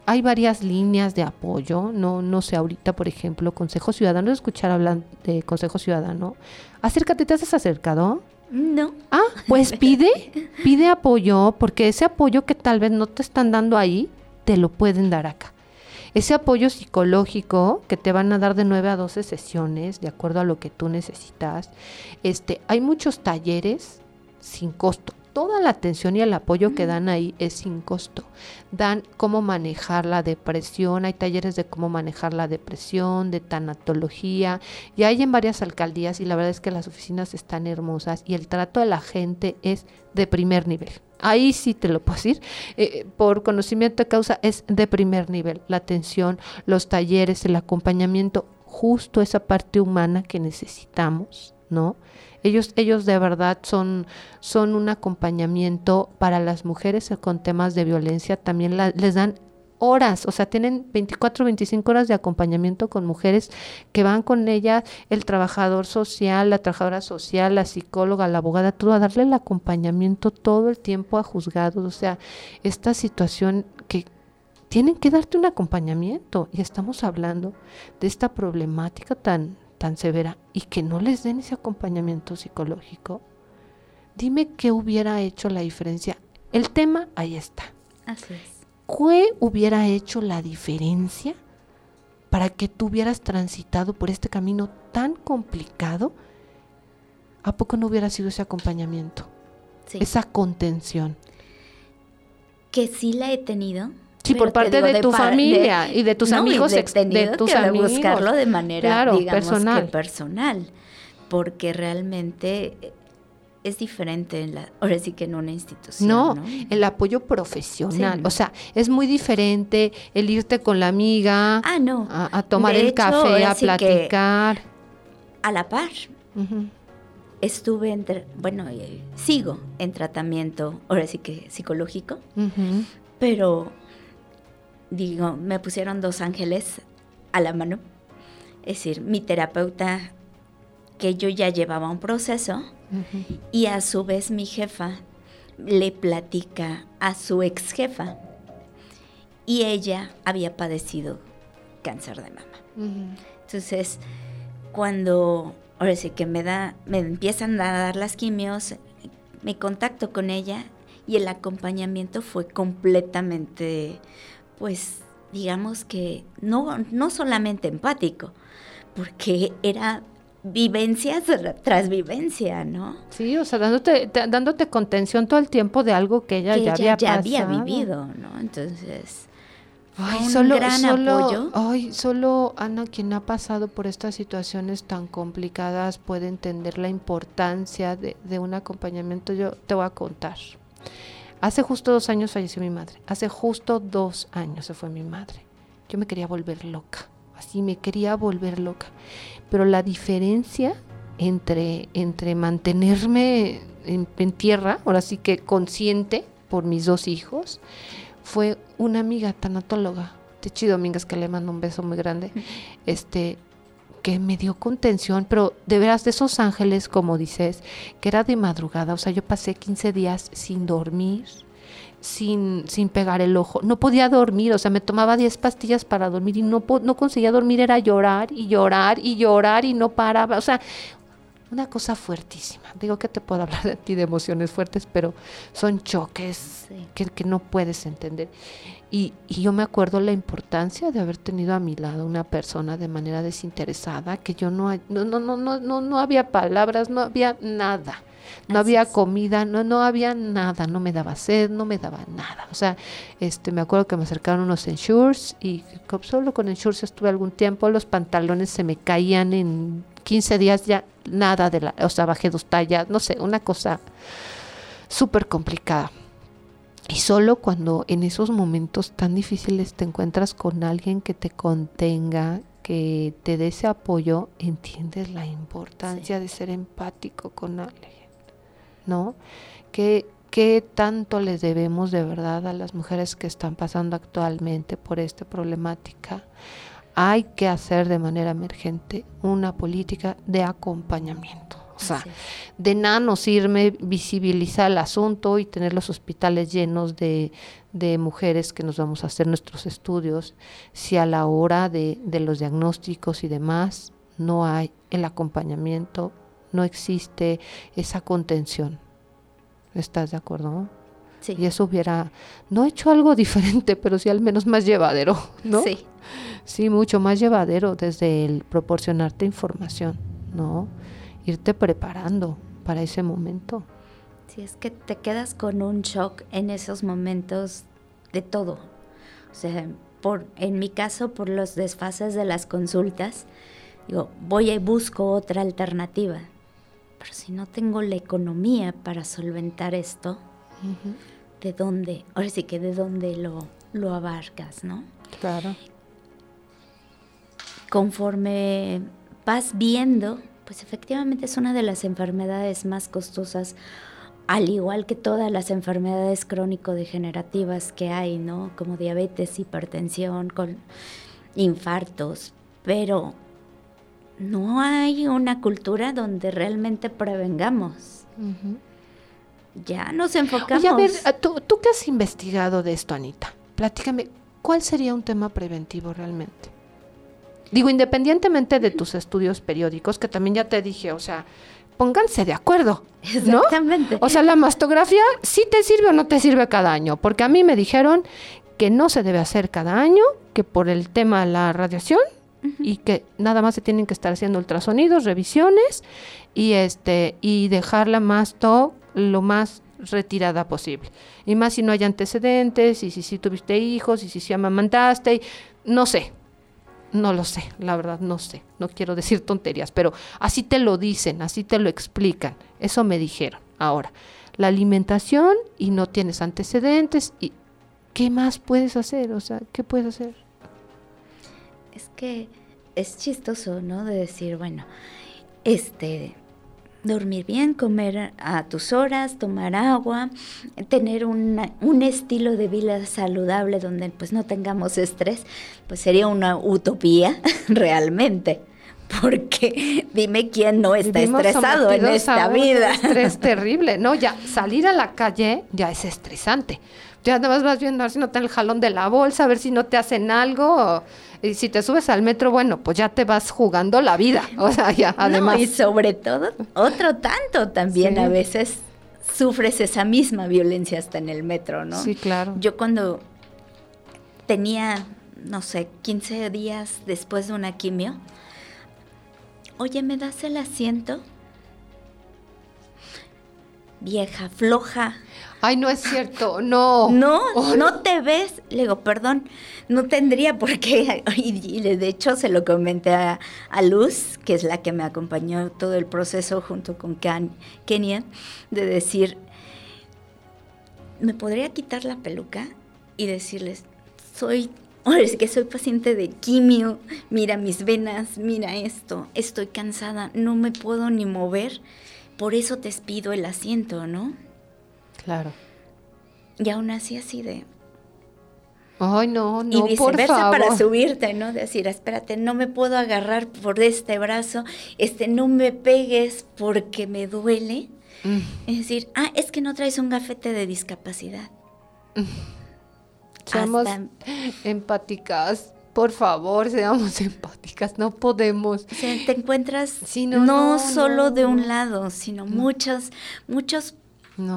Hay varias líneas de apoyo, no, no sé, ahorita, por ejemplo, Consejo Ciudadano, escuchar hablar de Consejo Ciudadano. Acércate, ¿te has acercado? No. Ah, pues pide, pide apoyo, porque ese apoyo que tal vez no te están dando ahí, te lo pueden dar acá. Ese apoyo psicológico que te van a dar de 9 a 12 sesiones, de acuerdo a lo que tú necesitas. Este, hay muchos talleres sin costo, toda la atención y el apoyo que dan ahí es sin costo. Dan cómo manejar la depresión, hay talleres de cómo manejar la depresión, de tanatología, y hay en varias alcaldías y la verdad es que las oficinas están hermosas y el trato de la gente es de primer nivel. Ahí sí te lo puedo decir, eh, por conocimiento de causa es de primer nivel, la atención, los talleres, el acompañamiento, justo esa parte humana que necesitamos, ¿no? Ellos, ellos de verdad son, son un acompañamiento para las mujeres con temas de violencia, también les dan horas, o sea, tienen 24, 25 horas de acompañamiento con mujeres que van con ella, el trabajador social, la trabajadora social, la psicóloga, la abogada, todo a darle el acompañamiento todo el tiempo a juzgados, o sea, esta situación que tienen que darte un acompañamiento y estamos hablando de esta problemática tan tan severa y que no les den ese acompañamiento psicológico, dime qué hubiera hecho la diferencia. El tema ahí está. Así es. ¿Qué hubiera hecho la diferencia para que tú hubieras transitado por este camino tan complicado? ¿A poco no hubiera sido ese acompañamiento? Esa contención. Que sí la he tenido, Sí, por parte de, tu familia y de tus amigos, de, de tus que amigos. buscarlo de manera, digamos personal. que personal, porque realmente es diferente en la, ahora sí que en una institución. No, el apoyo profesional, o sea, es muy diferente el irte con la amiga, ah, no. a, tomar el café, a platicar. A la par. Estuve entre, bueno, eh, sigo en tratamiento, ahora sí que psicológico, pero digo, me pusieron dos ángeles a la mano. Es decir, mi terapeuta, que yo ya llevaba un proceso, y a su vez mi jefa le platica a su ex jefa. Y ella había padecido cáncer de mama. Entonces, cuando ahora sí que me da, me empiezan a dar las quimios, me contacto con ella y el acompañamiento fue completamente pues digamos que no, no solamente empático, porque era vivencia tras vivencia, ¿no? Sí, o sea, dándote, dándote contención todo el tiempo de algo que ella ya, había, ya había vivido, ¿no? Entonces, ay, un solo, gran apoyo. Ay, solo Ana, quien ha pasado por estas situaciones tan complicadas, puede entender la importancia de, de un acompañamiento. Yo te voy a contar. Hace justo dos años falleció mi madre. Hace justo dos años se fue mi madre. Yo me quería volver loca. Así me quería volver loca. Pero la diferencia entre, entre mantenerme en, tierra, ahora sí que consciente por mis dos hijos, fue una amiga tanatóloga, Techi Domínguez, que le mando un beso muy grande, este, que me dio contención, pero de veras de esos ángeles, como dices, que era de madrugada, o sea, yo pasé 15 días sin dormir, sin, sin pegar el ojo, no podía dormir, o sea, me tomaba 10 pastillas para dormir y no, no conseguía dormir, era llorar y llorar y llorar y no paraba, o sea, una cosa fuertísima. Digo que te puedo hablar de ti de emociones fuertes, pero son choques que, que, no puedes entender. Y, y, yo me acuerdo la importancia de haber tenido a mi lado una persona de manera desinteresada, que yo no, no, no, no, no, no había palabras, no había nada. No había comida, no, no había nada, no me daba sed, no me daba nada. O sea, este, me acuerdo que me acercaron unos ensures y solo con ensures estuve algún tiempo, los pantalones se me caían en 15 días ya nada de la, o sea, bajé dos tallas, no sé, una cosa súper complicada. Y solo cuando en esos momentos tan difíciles te encuentras con alguien que te contenga, que te dé ese apoyo, entiendes la importancia de ser empático con alguien, ¿no? ¿Qué, ¿Qué tanto les debemos de verdad a las mujeres que están pasando actualmente por esta problemática? Hay que hacer de manera emergente una política de acompañamiento o sea, de nada nos sirve visibilizar el asunto y tener los hospitales llenos de, mujeres que nos vamos a hacer nuestros estudios si a la hora de, los diagnósticos y demás no hay el acompañamiento, no existe esa contención. ¿Estás de acuerdo? Sí. Y eso hubiera, no hecho algo diferente, pero sí al menos más llevadero, ¿no? Sí. Sí, mucho más llevadero desde el proporcionarte información, ¿no? irte preparando para ese momento. Sí, es que te quedas con un shock en esos momentos de todo. O sea, por, en mi caso, por los desfases de las consultas, digo, voy y busco otra alternativa. Pero si no tengo la economía para solventar esto, ¿de dónde? Ahora sí que de dónde lo, lo abarcas, ¿no? Claro. Conforme vas viendo, pues efectivamente es una de las enfermedades más costosas al igual que todas las enfermedades crónico-degenerativas que hay, ¿no? Como diabetes, hipertensión, con infartos, pero no hay una cultura donde realmente prevengamos. Ya nos enfocamos. Oye, a ver, ¿tú, ¿tú qué has investigado de esto, Anita? Platícame, ¿cuál sería un tema preventivo realmente? Digo, independientemente de tus estudios periódicos, que también ya te dije, o sea, pónganse de acuerdo. ¿no? Exactamente. O sea, la mastografía sí te sirve o no te sirve cada año, porque a mí me dijeron que no se debe hacer cada año, que por el tema de la radiación y que nada más se tienen que estar haciendo ultrasonidos, revisiones y este y dejarla más todo lo más retirada posible. Y más si no hay antecedentes, y si, si tuviste hijos, y si se amamantaste, y, no sé, no lo sé, la verdad no sé, no quiero decir tonterías, pero así te lo dicen, así te lo explican, eso me dijeron. Ahora, la alimentación y no tienes antecedentes y ¿qué más puedes hacer? O sea, ¿qué puedes hacer? Es que es chistoso, ¿no? De decir, bueno, este, dormir bien, comer a tus horas, tomar agua, tener un estilo de vida saludable donde pues no tengamos estrés, pues sería una utopía realmente. Porque dime quién no está estresado en esta vida. Estrés terrible, ¿no? Ya salir a la calle ya es estresante. Ya nada más vas viendo a ver si no te el jalón de la bolsa, a ver si no te hacen algo. Y si te subes al metro, bueno, pues ya te vas jugando la vida. O sea, ya, además. y sobre todo, otro tanto también a veces sufres esa misma violencia hasta en el metro, ¿no? Sí, claro. Yo cuando tenía, no sé, 15 días después de una quimio, oye, ¿me das el asiento? Vieja, floja, Ay, no es cierto, no. No, oh, no, te ves. Le digo, perdón, no tendría por qué. Y, de hecho se lo comenté a, Luz, que es la que me acompañó todo el proceso junto con Kenia, de decir, ¿me podría quitar la peluca? Y decirles, soy Ahora es que soy paciente de quimio, mira mis venas, mira esto, estoy cansada, no me puedo ni mover, por eso te pido el asiento, ¿no? Claro. Y aún así así de... Ay, no, no, y viceversa para subirte, ¿no? decir, espérate, no me puedo agarrar por este brazo, este, no me pegues porque me duele. Mm. Es decir, ah, es que no traes un gafete de discapacidad. Mm. Seamos empáticas. Por favor, seamos empáticas, no podemos. O sea, te encuentras no, solo de un lado, sino muchos, muchos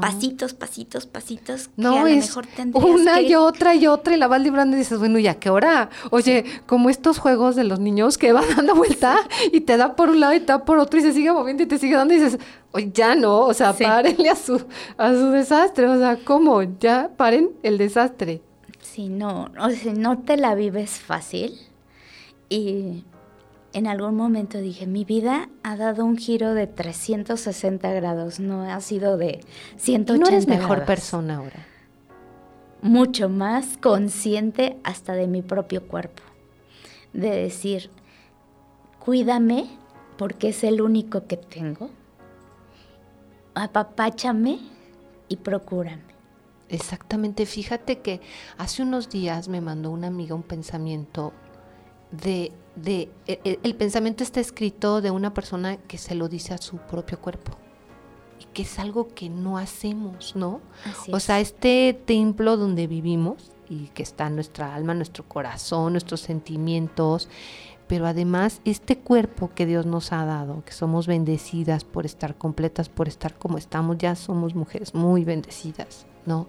Pasitos, pasitos, pasitos. No, que a lo mejor una y otra y otra y la vas librando y dices, bueno, ¿y a qué hora? Oye, como estos juegos de los niños que van dando vuelta y te da por un lado y te da por otro y se sigue moviendo y te sigue dando y dices, oye, ya no, o sea, párenle a su, a su desastre, o sea, ¿cómo? Ya paren el desastre. Sí, no, o sea, no te la vives fácil y en algún momento dije, mi vida ha dado un giro de 360 grados, no ha sido de 180 ¿No eres mejor persona ahora? Mucho más consciente hasta de mi propio cuerpo. De decir, cuídame porque es el único que tengo. Apapáchame y procúrame. Exactamente, fíjate que hace unos días me mandó una amiga un pensamiento de de e, e, el, pensamiento está escrito de una persona que se lo dice a su propio cuerpo y que es algo que no hacemos, ¿no? o sea, este templo donde vivimos y que está nuestra alma, nuestro corazón, nuestros sentimientos, pero además este cuerpo que Dios nos ha dado, que somos bendecidas por estar completas, por estar como estamos, ya somos mujeres muy bendecidas. ¿no?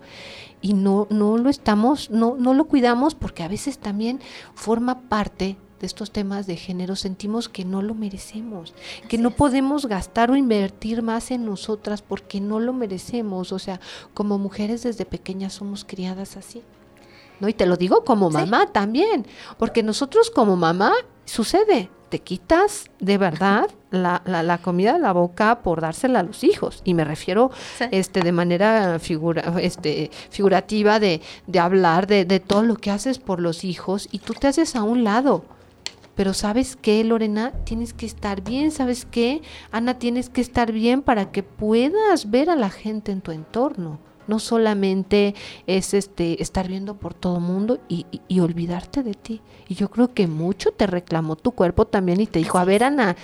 Y no, no lo estamos, no, no lo cuidamos porque a veces también forma parte de estos temas de género sentimos que no lo merecemos, que no podemos gastar o invertir más en nosotras porque no lo merecemos. O sea, como mujeres desde pequeñas somos criadas así. ¿No? Y te lo digo como mamá también, porque nosotros como mamá sucede, te quitas de verdad la, la, comida de la boca por dársela a los hijos. Y me refiero este, de manera figura, este, figurativa de, de hablar de, de todo lo que haces por los hijos y tú te haces a un lado. Pero sabes qué, Lorena, tienes que estar bien, ¿sabes qué? Ana, tienes que estar bien para que puedas ver a la gente en tu entorno. No solamente es este estar viendo por todo mundo y, y, olvidarte de ti. Y yo creo que mucho te reclamó tu cuerpo también y te dijo, a ver, Ana,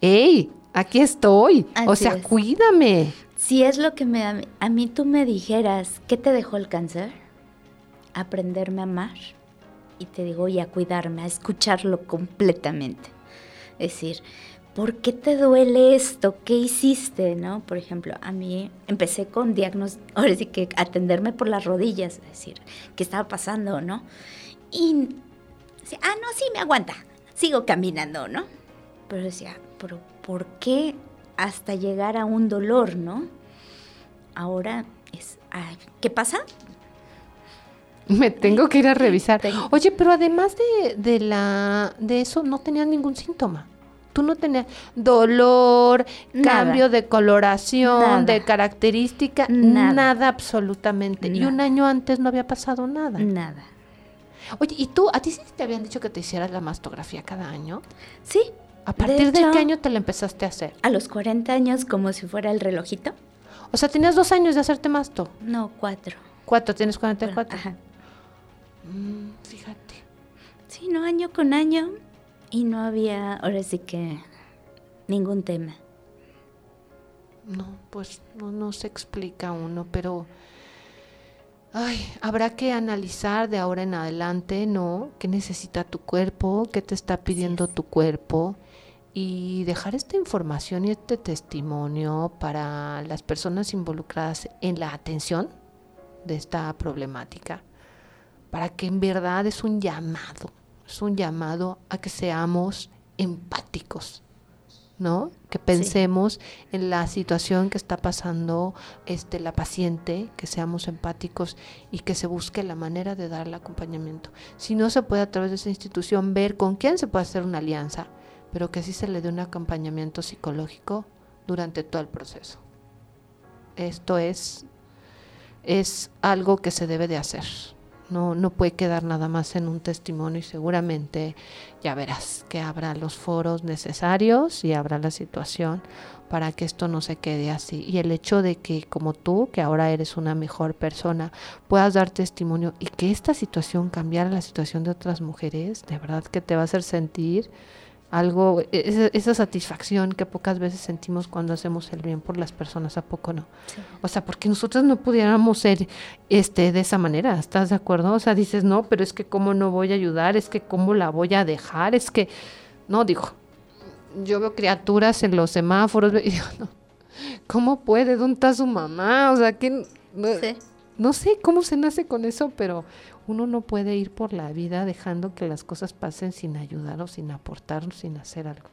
hey, aquí estoy. o sea, cuídame. Si es lo que me a mí tú me dijeras, ¿qué te dejó el cáncer? Aprenderme a amar y te digo, y a cuidarme, a escucharlo completamente. Es decir, ¿por qué te duele esto? ¿Qué hiciste? ¿No? Por ejemplo, a mí empecé con diagnóstico, ahora sí que atenderme por las rodillas, es decir, ¿qué estaba pasando? ¿No? Y, ah, no, sí, me aguanta, sigo caminando, ¿no? Pero decía, ¿pero por qué hasta llegar a un dolor, ¿no? Ahora es, ¿qué pasa? Me tengo que ir a revisar. Oye, pero además de, de, la, de eso, no tenías ningún síntoma. Tú no tenías dolor, cambio de coloración, de característica, nada, absolutamente. Y un año antes no había pasado nada. Nada. Oye, ¿y tú, a ti sí te habían dicho que te hicieras la mastografía cada año? Sí. ¿A partir de, qué año te la empezaste a hacer? A los 40 años, como si fuera el relojito. O sea, ¿tenías dos años de hacerte masto? No, cuatro. ¿Cuatro? ¿Tienes 44? Ajá. Mm, fíjate. Sí, no, año con año. Y no había, ahora sí que, ningún tema. No, pues no, no se explica uno, pero... Ay, habrá que analizar de ahora en adelante, ¿no? ¿Qué necesita tu cuerpo? ¿Qué te está pidiendo tu cuerpo? Y dejar esta información y este testimonio para las personas involucradas en la atención de esta problemática para que en verdad es un llamado, es un llamado a que seamos empáticos, ¿no? Que pensemos en la situación que está pasando este la paciente, que seamos empáticos y que se busque la manera de dar el acompañamiento. Si no se puede a través de esa institución ver con quién se puede hacer una alianza, pero que sí se le dé un acompañamiento psicológico durante todo el proceso. Esto es es algo que se debe de hacer. No, no puede quedar nada más en un testimonio y seguramente ya verás que habrá los foros necesarios y habrá la situación para que esto no se quede así. Y el hecho de que como tú, que ahora eres una mejor persona, puedas dar testimonio y que esta situación cambiara la situación de otras mujeres, de verdad que te va a hacer sentir algo, e-, esa, satisfacción que pocas veces sentimos cuando hacemos el bien por las personas, ¿a poco no? O sea, porque nosotros no pudiéramos ser este de esa manera, ¿estás de acuerdo? O sea, dices, no, pero es que cómo no voy a ayudar, es que cómo la voy a dejar, es que, no, digo, yo veo criaturas en los semáforos y digo, no, ¿cómo puede? ¿Dónde está su mamá? O sea, que... No sé cómo se nace con eso, pero uno no puede ir por la vida dejando que las cosas pasen sin ayudar o sin aportar o sin hacer algo.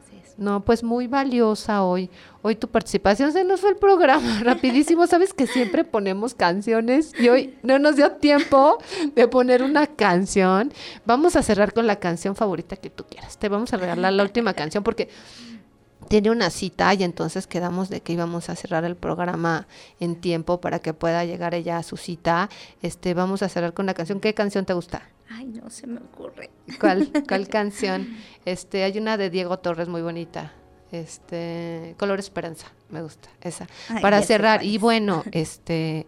Así es. No, pues muy valiosa hoy. Hoy tu participación se nos fue el programa rapidísimo. Sabes que siempre ponemos canciones y hoy no nos dio tiempo de poner una canción. Vamos a cerrar con la canción favorita que tú quieras. Te vamos a regalar la última canción porque tiene una cita y entonces quedamos de que íbamos a cerrar el programa en tiempo para que pueda llegar ella a su cita. Este, vamos a cerrar con una canción. ¿Qué canción te gusta? Ay, no se me ocurre. ¿Cuál, cuál canción? Este, hay una de Diego Torres muy bonita. Este, Color Esperanza, me gusta esa. para cerrar y bueno, este,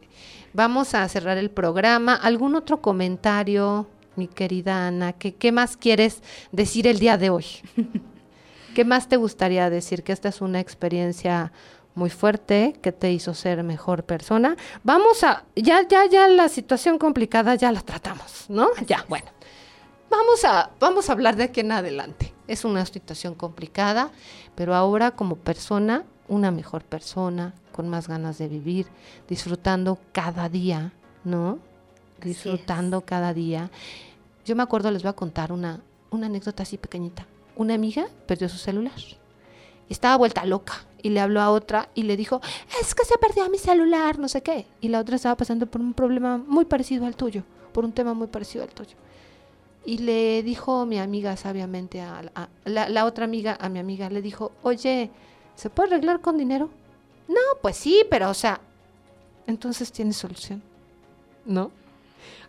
vamos a cerrar el programa. ¿Algún otro comentario, mi querida Ana? ¿Qué, qué más quieres decir el día de hoy? ¿Qué más te gustaría decir? Que esta es una experiencia muy fuerte que te hizo ser mejor persona. Vamos a, ya, ya, ya la situación complicada ya la tratamos, ¿no? Ya, bueno. Vamos a, vamos a hablar de aquí en adelante. Es una situación complicada, pero ahora como persona, una mejor persona, con más ganas de vivir, disfrutando cada día, ¿no? Disfrutando cada día. Yo me acuerdo, les voy a contar una, una anécdota así pequeñita. Una amiga perdió su celular. Estaba vuelta loca y le habló a otra y le dijo, es que se perdió mi celular, no sé qué. Y la otra estaba pasando por un problema muy parecido al tuyo, por un tema muy parecido al tuyo. Y le dijo mi amiga sabiamente a, la, la, otra amiga, a mi amiga, le dijo, oye, ¿se puede arreglar con dinero? No, pues sí, pero o sea, entonces tiene solución, ¿no?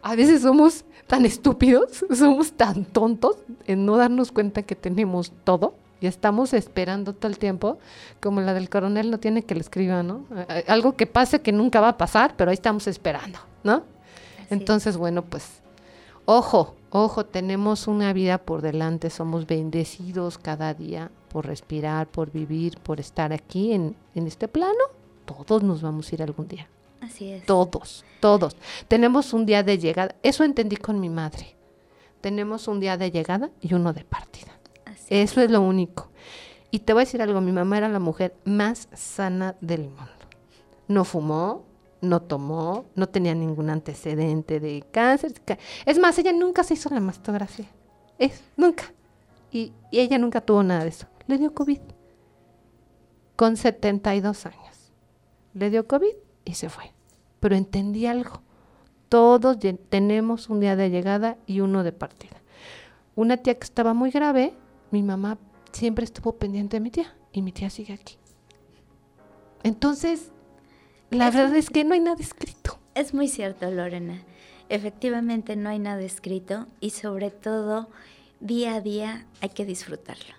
A veces somos tan estúpidos, somos tan tontos en no darnos cuenta que tenemos todo y estamos esperando todo el tiempo, como la del coronel no tiene que le escriba, ¿no? Algo que pase que nunca va a pasar, pero ahí estamos esperando, ¿no? Entonces, bueno, pues, ojo, ojo, tenemos una vida por delante, somos bendecidos cada día por respirar, por vivir, por estar aquí en, en este plano. Todos nos vamos a ir algún día. Así es. Todos, todos. Tenemos un día de llegada. Eso entendí con mi madre. Tenemos un día de llegada y uno de partida. Eso es lo único. Y te voy a decir algo, mi mamá era la mujer más sana del mundo. No fumó, no tomó, no tenía ningún antecedente de cáncer. Es más, ella nunca se hizo la mastografía. Es, nunca. Y, y ella nunca tuvo nada de eso. Le dio COVID. Con 72 años. Le dio COVID y se fue. Pero entendí algo. Todos tenemos un día de llegada y uno de partida. Una tía que estaba muy grave, mi mamá siempre estuvo pendiente de mi tía y mi tía sigue aquí. Entonces, la verdad es que no hay nada escrito. Es muy cierto, Lorena. Efectivamente no hay nada escrito y sobre todo día a día hay que disfrutarlo,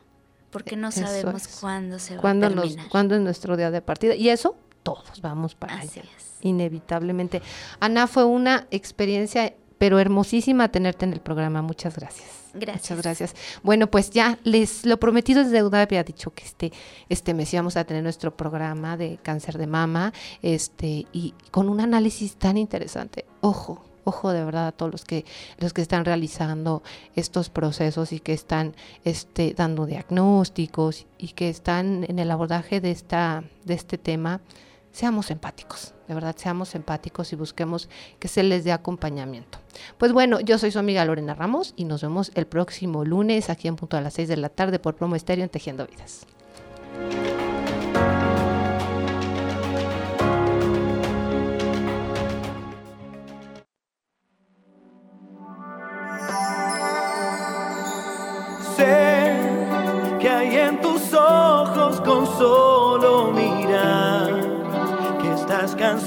porque no sabemos cuándo se va a terminar. cuándo es nuestro día de partida y eso todos vamos para allá, inevitablemente. Ana, fue una experiencia pero hermosísima tenerte en el programa. Muchas gracias. Gracias. Muchas gracias. Bueno, pues ya les lo prometido es deuda. Había dicho que este, este mes íbamos a tener nuestro programa de cáncer de mama, este, y con un análisis tan interesante. Ojo, ojo de verdad a todos los que los que están realizando estos procesos y que están este dando diagnósticos y que están en el abordaje de esta de este tema seamos empáticos, de verdad, seamos empáticos y busquemos que se les dé acompañamiento. Pues bueno, yo soy su amiga Lorena Ramos y nos vemos el próximo lunes aquí en punto a las 6 de la tarde por Promo Estéreo en Tejiendo Vidas.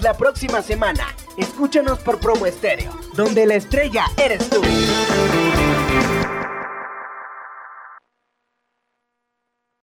La próxima semana. Escúchanos por Promo Estéreo, donde la estrella eres.